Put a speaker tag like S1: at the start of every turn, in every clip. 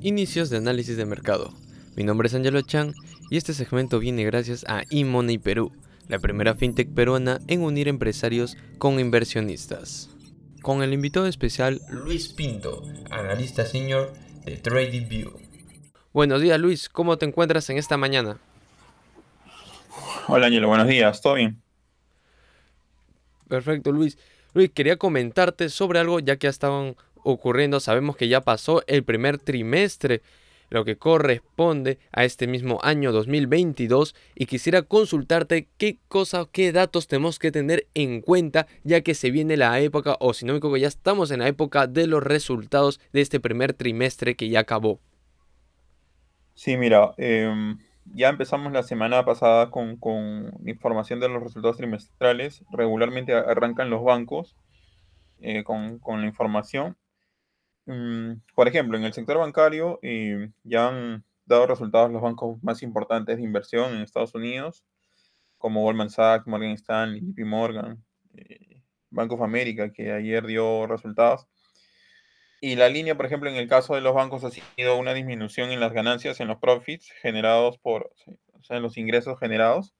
S1: Inicios de análisis de mercado. Mi nombre es Angelo Chan y este segmento viene gracias a eMoney Perú, la primera fintech peruana en unir empresarios con inversionistas. Con el invitado especial Luis Pinto, analista senior de TradingView. Buenos días Luis, ¿cómo te encuentras en esta mañana?
S2: Hola Angelo, buenos días, ¿todo bien?
S1: Perfecto Luis. Luis, quería comentarte sobre algo ya que estaban ocurriendo. Sabemos que ya pasó el primer trimestre, lo que corresponde a este mismo año 2022 y quisiera consultarte qué cosas, qué datos tenemos que tener en cuenta ya que se viene la época o si no me equivoco ya estamos en la época de los resultados de este primer trimestre que ya acabó.
S2: Sí, mira, em, ya empezamos la semana pasada con, con, información de los resultados trimestrales. Regularmente arrancan los bancos eh, con, con la información por ejemplo, en el sector bancario eh, ya han dado resultados los bancos más importantes de inversión en Estados Unidos, como Goldman Sachs, Morgan Stanley, JP Morgan, eh, Bank of America, que ayer dio resultados. Y la línea, por ejemplo, en el caso de los bancos ha sido una disminución en las ganancias, en los profits generados por, o sea, en los ingresos generados.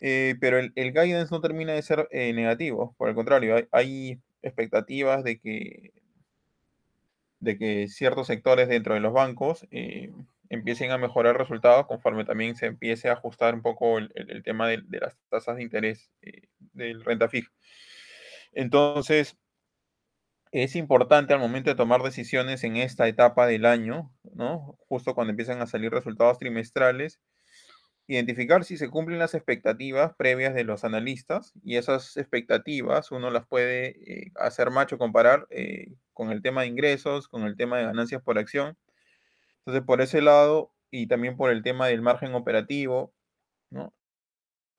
S2: Eh, pero el, el, guidance no termina de ser negativo, por el contrario, hay, hay expectativas de que de que ciertos sectores dentro de los bancos eh, empiecen a mejorar resultados conforme también se empiece a ajustar un poco el, tema de, de, las tasas de interés eh, del renta fija. Entonces, es importante al momento de tomar decisiones en esta etapa del año, ¿no? Justo cuando empiezan a salir resultados trimestrales, identificar si se cumplen las expectativas previas de los analistas y esas expectativas uno las puede eh, hacer macho comparar eh, con el tema de ingresos, con el tema de ganancias por acción. Entonces, por ese lado y también por el tema del margen operativo, ¿no?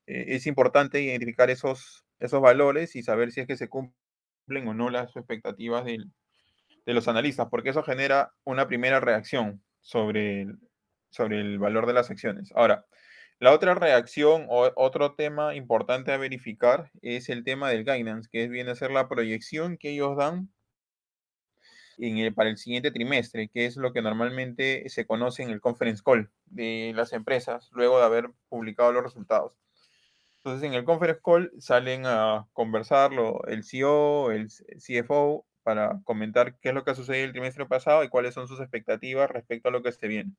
S2: Eh, es importante identificar esos, esos valores y saber si es que se cumplen o no las expectativas del, de los analistas, porque eso genera una primera reacción sobre el, sobre el valor de las acciones. Ahora, la otra reacción o otro tema importante a verificar es el tema del guidance, que viene a ser la proyección que ellos dan en el, para el siguiente trimestre, que es lo que normalmente se conoce en el conference call de las empresas luego de haber publicado los resultados. Entonces, en el conference call salen a conversarlo el CEO, el CFO, para comentar qué es lo que ha sucedido el trimestre pasado y cuáles son sus expectativas respecto a lo que se viene.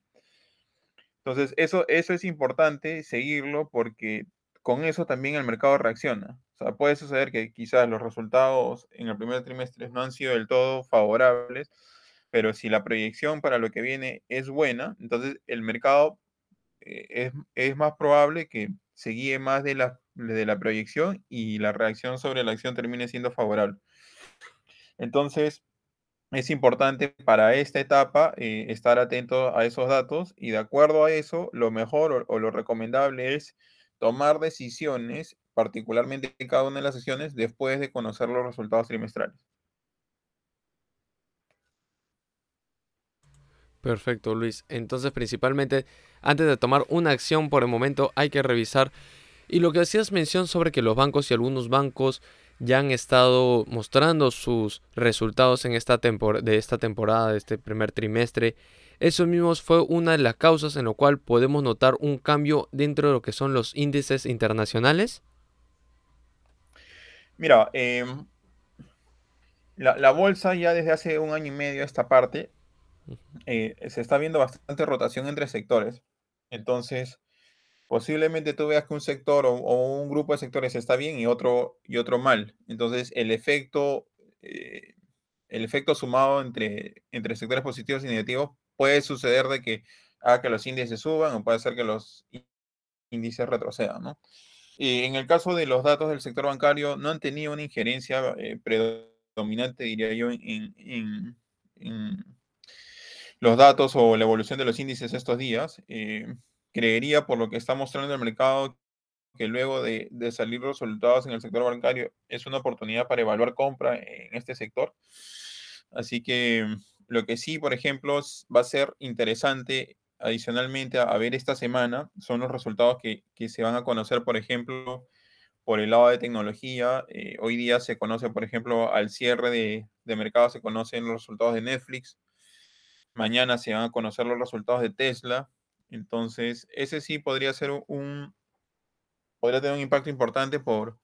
S2: Entonces, eso, eso es importante seguirlo porque con eso también el mercado reacciona. O sea, puede suceder que quizás los resultados en el primer trimestre no han sido del todo favorables, pero si la proyección para lo que viene es buena, entonces el mercado eh, es, es, más probable que se guíe más de la, de la proyección y la reacción sobre la acción termine siendo favorable. Entonces, es importante para esta etapa eh, estar atento a esos datos y de acuerdo a eso, lo mejor o, o, lo recomendable es tomar decisiones, particularmente en cada una de las sesiones, después de conocer los resultados trimestrales.
S1: Perfecto, Luis. Entonces, principalmente, antes de tomar una acción por el momento, hay que revisar. Y lo que hacías mención sobre que los bancos y algunos bancos ya han estado mostrando sus resultados en esta de esta temporada, de este primer trimestre. Eso mismo fue una de las causas en lo cual podemos notar un cambio dentro de lo que son los índices internacionales.
S2: Mira, eh, la, la, bolsa ya desde hace un año y medio esta parte eh, se está viendo bastante rotación entre sectores. Entonces, posiblemente tú veas que un sector o, o, un grupo de sectores está bien y otro, y otro mal. Entonces, el efecto, eh, el efecto sumado entre, entre sectores positivos y negativos puede suceder de que haga que los índices suban o puede ser que los índices retrocedan, ¿no? Y en el caso de los datos del sector bancario, no han tenido una injerencia eh, predominante, diría yo, en, los datos o la evolución de los índices estos días. Eh, creería, por lo que está mostrando el mercado, que luego de, de, salir los resultados en el sector bancario es una oportunidad para evaluar compra en este sector. Así que lo que sí, por ejemplo, va a ser interesante adicionalmente a, ver esta semana son los resultados que, que, se van a conocer, por ejemplo, por el lado de tecnología. Eh, hoy día se conoce, por ejemplo, al cierre de, de mercado, se conocen los resultados de Netflix. Mañana se van a conocer los resultados de Tesla. Entonces, ese sí podría ser un, podría tener un impacto importante por,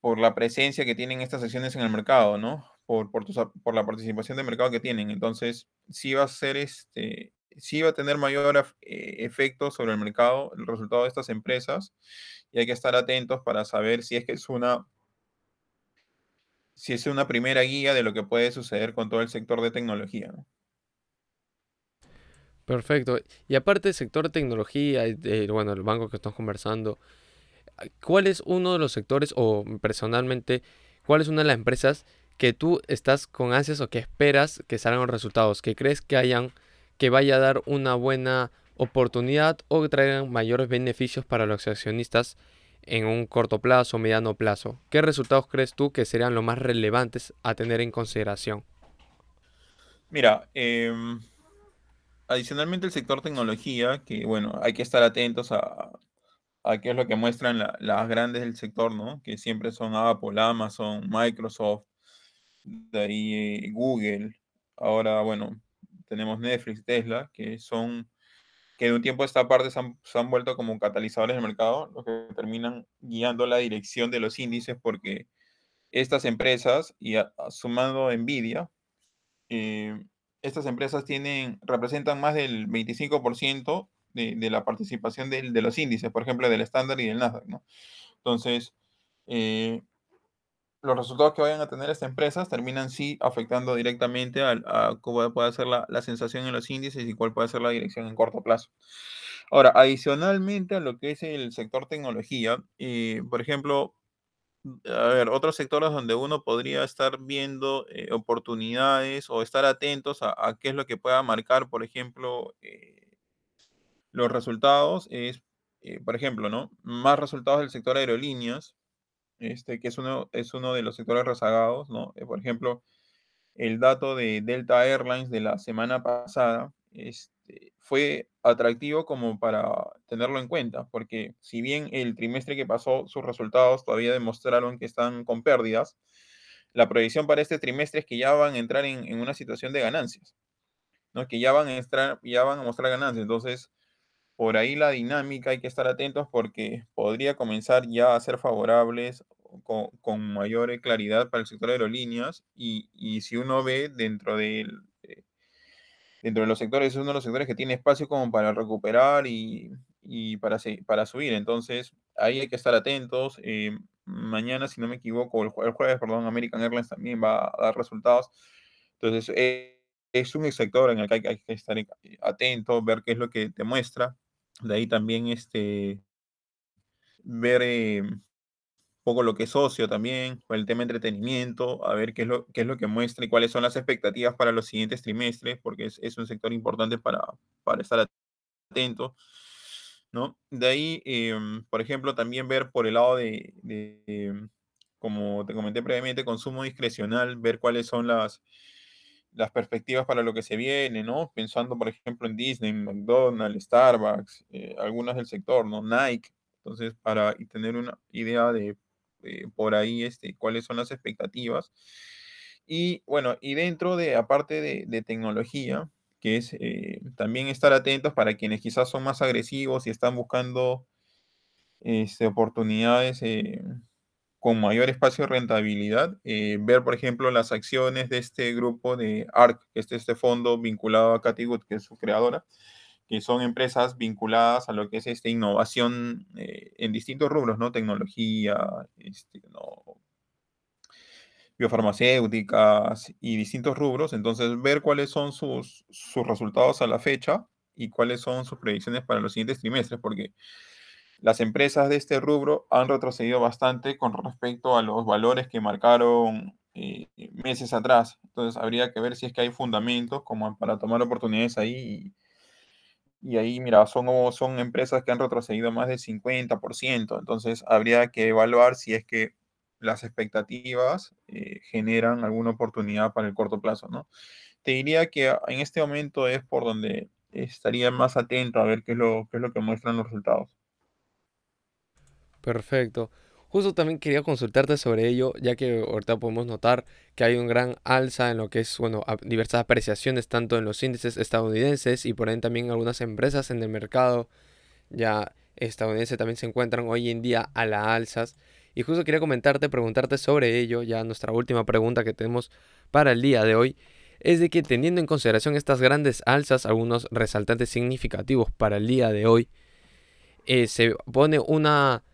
S2: por la presencia que tienen estas acciones en el mercado, ¿no? Por, por, la participación de mercado que tienen. Entonces, sí va a ser este, sí va a tener mayor eh, efecto sobre el mercado el resultado de estas empresas y hay que estar atentos para saber si es que es una si es una primera guía de lo que puede suceder con todo el sector de tecnología. ¿no?
S1: Perfecto. Y aparte del sector de tecnología, bueno, el banco que estamos conversando, ¿cuál es uno de los sectores o personalmente, cuál es una de las empresas que tú estás con ansias o que esperas que salgan los resultados, que crees que hayan, que vaya a dar una buena oportunidad o que traigan mayores beneficios para los accionistas en un corto plazo o mediano plazo? ¿Qué resultados crees tú que serían los más relevantes a tener en consideración?
S2: Mira, em, adicionalmente el sector tecnología, que bueno, hay que estar atentos a, a qué es lo que muestran las grandes del sector, ¿no? Que siempre son Apple, Amazon, Microsoft, de ahí eh, Google. Ahora, bueno, tenemos Netflix, Tesla, que son, que de un tiempo a esta parte se han, se han vuelto como catalizadores del mercado, los que terminan guiando la dirección de los índices porque estas empresas, y sumando Nvidia, eh, estas empresas tienen, representan más del 25% de, de, la participación de, de, los índices, por ejemplo, del estándar y del Nasdaq, ¿no? Entonces, eh, los resultados que vayan a tener estas empresas terminan sí afectando directamente a, a cómo puede ser la, la, sensación en los índices y cuál puede ser la dirección en corto plazo. Ahora, adicionalmente a lo que es el sector tecnología, eh, por ejemplo, a ver, otros sectores donde uno podría estar viendo eh, oportunidades o estar atentos a, a, qué es lo que pueda marcar, por ejemplo, eh, los resultados, es, eh, por ejemplo, ¿no? Más resultados del sector aerolíneas, este, que es uno, es uno de los sectores rezagados, ¿no? Eh, por ejemplo, el dato de Delta Airlines de la semana pasada este, fue atractivo como para tenerlo en cuenta, porque si bien el trimestre que pasó sus resultados todavía demostraron que están con pérdidas, la proyección para este trimestre es que ya van a entrar en, en una situación de ganancias, ¿no? que ya van, a entrar, ya van a mostrar ganancias. Entonces, por ahí la dinámica hay que estar atentos porque podría comenzar ya a ser favorables con, con mayor claridad para el sector de aerolíneas y, y si uno ve dentro del dentro de los sectores, es uno de los sectores que tiene espacio como para recuperar y, y para, para subir. Entonces, ahí hay que estar atentos. Eh, mañana, si no me equivoco, el, el, jueves, perdón, American Airlines también va a dar resultados. Entonces, eh, es un sector en el que hay, hay, que estar atento, ver qué es lo que te muestra. De ahí también este, ver eh, poco lo que es socio también, el tema de entretenimiento, a ver qué es lo, qué es lo que muestra y cuáles son las expectativas para los siguientes trimestres, porque es, es un sector importante para, para estar atento. ¿no? De ahí, eh, por ejemplo, también ver por el lado de, de, como te comenté previamente, consumo discrecional, ver cuáles son las, las perspectivas para lo que se viene, ¿no? Pensando, por ejemplo, en Disney, McDonald's, Starbucks, eh, algunas del sector, ¿no? Nike. Entonces, para tener una idea de eh, por ahí este, cuáles son las expectativas. Y bueno, y dentro de, aparte de, de tecnología, que es eh, también estar atentos para quienes quizás son más agresivos y están buscando este, oportunidades con mayor espacio de rentabilidad, eh, ver, por ejemplo, las acciones de este grupo de ARC, que es este fondo vinculado a Wood, que es su creadora, que son empresas vinculadas a lo que es esta innovación eh, en distintos rubros, ¿no? Tecnología, este, biofarmacéuticas y distintos rubros. Entonces, ver cuáles son sus, sus resultados a la fecha y cuáles son sus predicciones para los siguientes trimestres, porque las empresas de este rubro han retrocedido bastante con respecto a los valores que marcaron eh, meses atrás. Entonces, habría que ver si es que hay fundamentos como para tomar oportunidades ahí y, ahí, mira, son, son empresas que han retrocedido más del 50%, entonces habría que evaluar si es que las expectativas eh, generan alguna oportunidad para el corto plazo, ¿no? Te diría que en este momento es por donde estaría más atento a ver qué es lo, qué es lo que muestran los resultados.
S1: Perfecto. Justo también quería consultarte sobre ello, ya que ahorita podemos notar que hay un gran alza en lo que es, bueno, diversas apreciaciones tanto en los índices estadounidenses y por ende también algunas empresas en el mercado ya estadounidense también se encuentran hoy en día a la alzas. Y justo quería comentarte, preguntarte sobre ello, ya nuestra última pregunta que tenemos para el día de hoy, es de que teniendo en consideración estas grandes alzas, algunos resaltantes significativos para el día de hoy, eh, se pone una...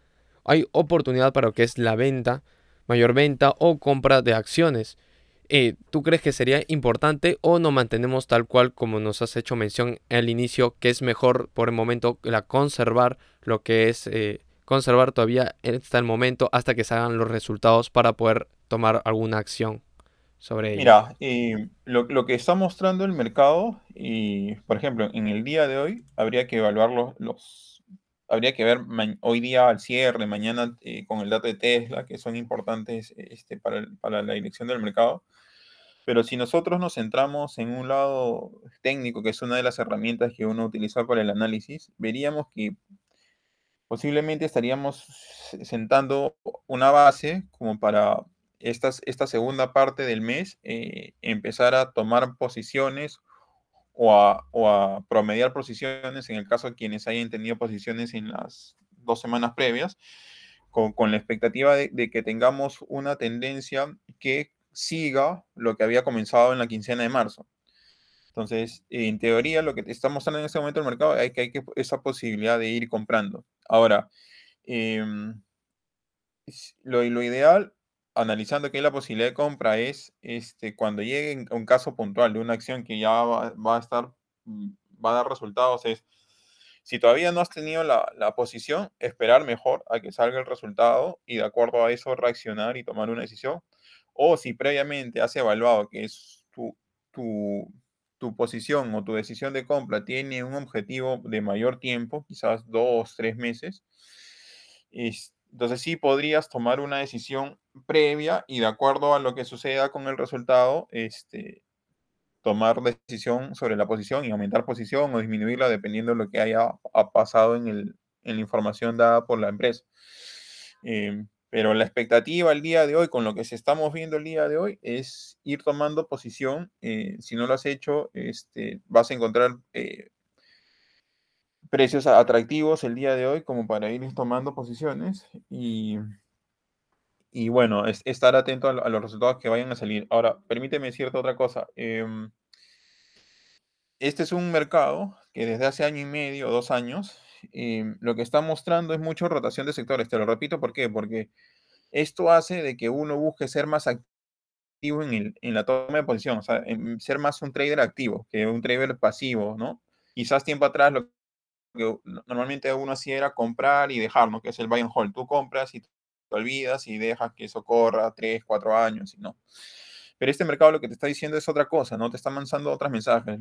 S1: hay oportunidad para lo que es la venta, mayor venta o compra de acciones. Eh, ¿Tú crees que sería importante o no mantenemos tal cual como nos has hecho mención al inicio, que es mejor por el momento la conservar lo que es eh, conservar todavía hasta el momento hasta que salgan los resultados para poder tomar alguna acción sobre ello?
S2: Mira, lo, que está mostrando el mercado, y por ejemplo, en el día de hoy habría que evaluar los, los habría que ver hoy día al cierre, mañana eh, con el dato de Tesla, que son importantes este, para, el- para la dirección del mercado. Pero si nosotros nos centramos en un lado técnico, que es una de las herramientas que uno utiliza para el análisis, veríamos que posiblemente estaríamos sentando una base como para estas, esta segunda parte del mes eh, empezar a tomar posiciones o a, o a promediar posiciones en el caso de quienes hayan tenido posiciones en las dos semanas previas, con, con la expectativa de, de que tengamos una tendencia que siga lo que había comenzado en la quincena de marzo. Entonces, en teoría, lo que te está mostrando en este momento el mercado es que hay que, esa posibilidad de ir comprando. Ahora, es- lo, lo ideal, analizando hay la posibilidad de compra, es este, cuando llegue un caso puntual de una acción que ya va, va a estar, mm, va a dar resultados, es si todavía no has tenido la, la posición, esperar mejor a que salga el resultado y de acuerdo a eso reaccionar y tomar una decisión. O si previamente has evaluado que es tu, tu, tu posición o tu decisión de compra tiene un objetivo de mayor tiempo, quizás dos, tres meses, es- entonces sí podrías tomar una decisión previa y de acuerdo a lo que suceda con el resultado, este, tomar decisión sobre la posición y aumentar posición o disminuirla dependiendo de lo que haya ha pasado en, el, la información dada por la empresa. Eh, pero la expectativa el día de hoy, con lo que se estamos viendo el día de hoy, es ir tomando posición. eh, si no lo has hecho, este, vas a encontrar eh, precios atractivos el día de hoy como para ir tomando posiciones y, y bueno, es, estar atento a, los resultados que vayan a salir. Ahora, permíteme decirte otra cosa. Eh, este es un mercado que desde hace año y medio dos años, eh, lo que está mostrando es mucha rotación de sectores. Te lo repito, ¿por qué? Porque esto hace de que uno busque ser más activo en, el, en la toma de posición, o sea, ser más un trader activo que un trader pasivo, ¿no? Quizás tiempo atrás lo que normalmente uno hacía era comprar y dejar, ¿no? Que es el buy and hold. Tú compras y olvidas y dejas que eso corra tres, cuatro años y no. Pero este mercado lo que te está diciendo es otra cosa, ¿no? Te está lanzando otros mensajes.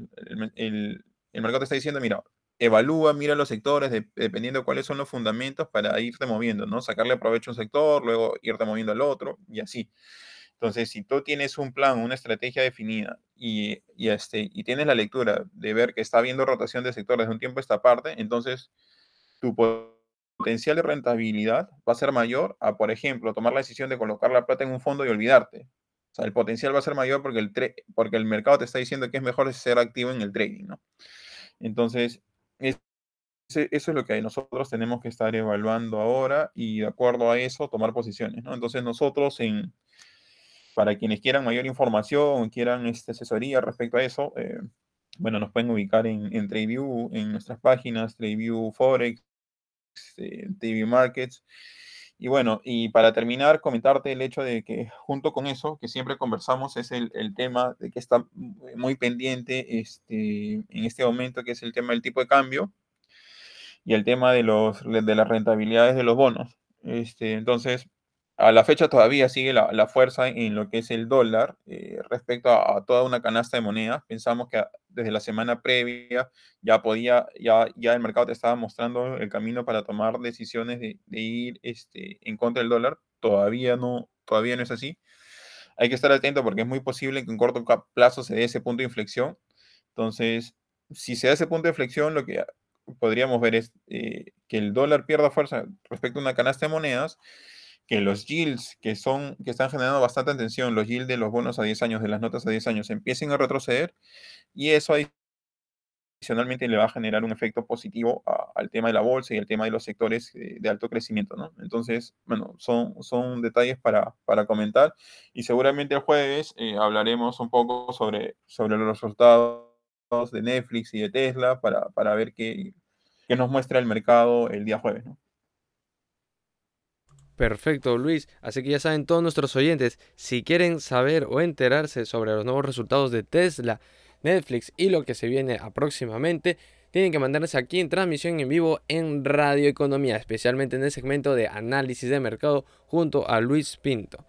S2: El, mercado te está diciendo, mira, evalúa, mira los sectores, de, dependiendo de cuáles son los fundamentos para irte moviendo, ¿no? Sacarle provecho a un sector, luego irte moviendo al otro y así. Entonces, si tú tienes un plan, una estrategia definida y, y, este, y tienes la lectura de ver que está habiendo rotación de sectores de un tiempo a esta parte, entonces tu potencial de rentabilidad va a ser mayor a, por ejemplo, tomar la decisión de colocar la plata en un fondo y olvidarte. O sea, el potencial va a ser mayor porque el, porque el mercado te está diciendo que es mejor ser activo en el trading, ¿no? Entonces, es, eso es lo que nosotros tenemos que estar evaluando ahora y de acuerdo a eso tomar posiciones, ¿no? Entonces nosotros en, para quienes quieran mayor información, quieran este, asesoría respecto a eso, eh, bueno, nos pueden ubicar en, en TradeView, en nuestras páginas, TradeView Forex, eh, TradeView Markets. Y bueno, y para terminar, comentarte el hecho de que junto con eso, que siempre conversamos, es el, el tema de que está muy pendiente este, en este momento, que es el tema del tipo de cambio y el tema de, los, de las rentabilidades de los bonos. Este, entonces, a la fecha todavía sigue la, fuerza en lo que es el dólar eh, respecto a, toda una canasta de monedas. Pensamos que desde la semana previa ya podía, ya, ya el mercado te estaba mostrando el camino para tomar decisiones de, ir este, en contra del dólar. Todavía no, todavía no es así. Hay que estar atento porque es muy posible que en corto plazo se dé ese punto de inflexión. Entonces, si se da ese punto de inflexión, lo que podríamos ver es eh, que el dólar pierda fuerza respecto a una canasta de monedas que los yields que, son, que están generando bastante atención, los yields de los bonos a 10 años, de las notas a 10 años, empiecen a retroceder y eso adicionalmente le va a generar un efecto positivo al tema de la bolsa y al tema de los sectores eh, de alto crecimiento, ¿no? Entonces, bueno, son, son detalles para, para comentar y seguramente el jueves eh, hablaremos un poco sobre, sobre los resultados de Netflix y de Tesla para, para ver qué, qué nos muestra el mercado el día jueves.
S1: Perfecto, Luis. Así que ya saben todos nuestros oyentes, si quieren saber o enterarse sobre los nuevos resultados de Tesla, Netflix y lo que se viene próximamente, tienen que mandarse aquí en transmisión en vivo en Radio Economía, especialmente en el segmento de análisis de mercado junto a Luis Pinto.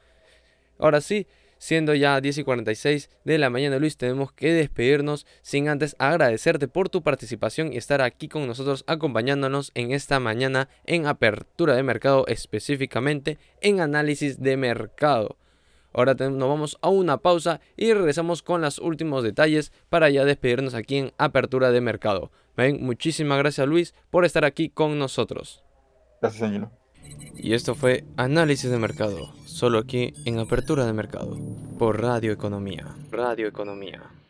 S1: Ahora sí, Siendo ya 10 y 46 de la mañana, Luis, tenemos que despedirnos sin antes agradecerte por tu participación y estar aquí con nosotros acompañándonos en esta mañana en apertura de mercado, específicamente en análisis de mercado. Ahora nos vamos a una pausa y regresamos con los últimos detalles para ya despedirnos aquí en apertura de mercado. Ven, muchísimas gracias Luis por estar aquí con nosotros.
S2: Gracias, Ángelo.
S1: Y esto fue Análisis de Mercado, solo aquí en Apertura de Mercado, por Radio Economía. Radio Economía.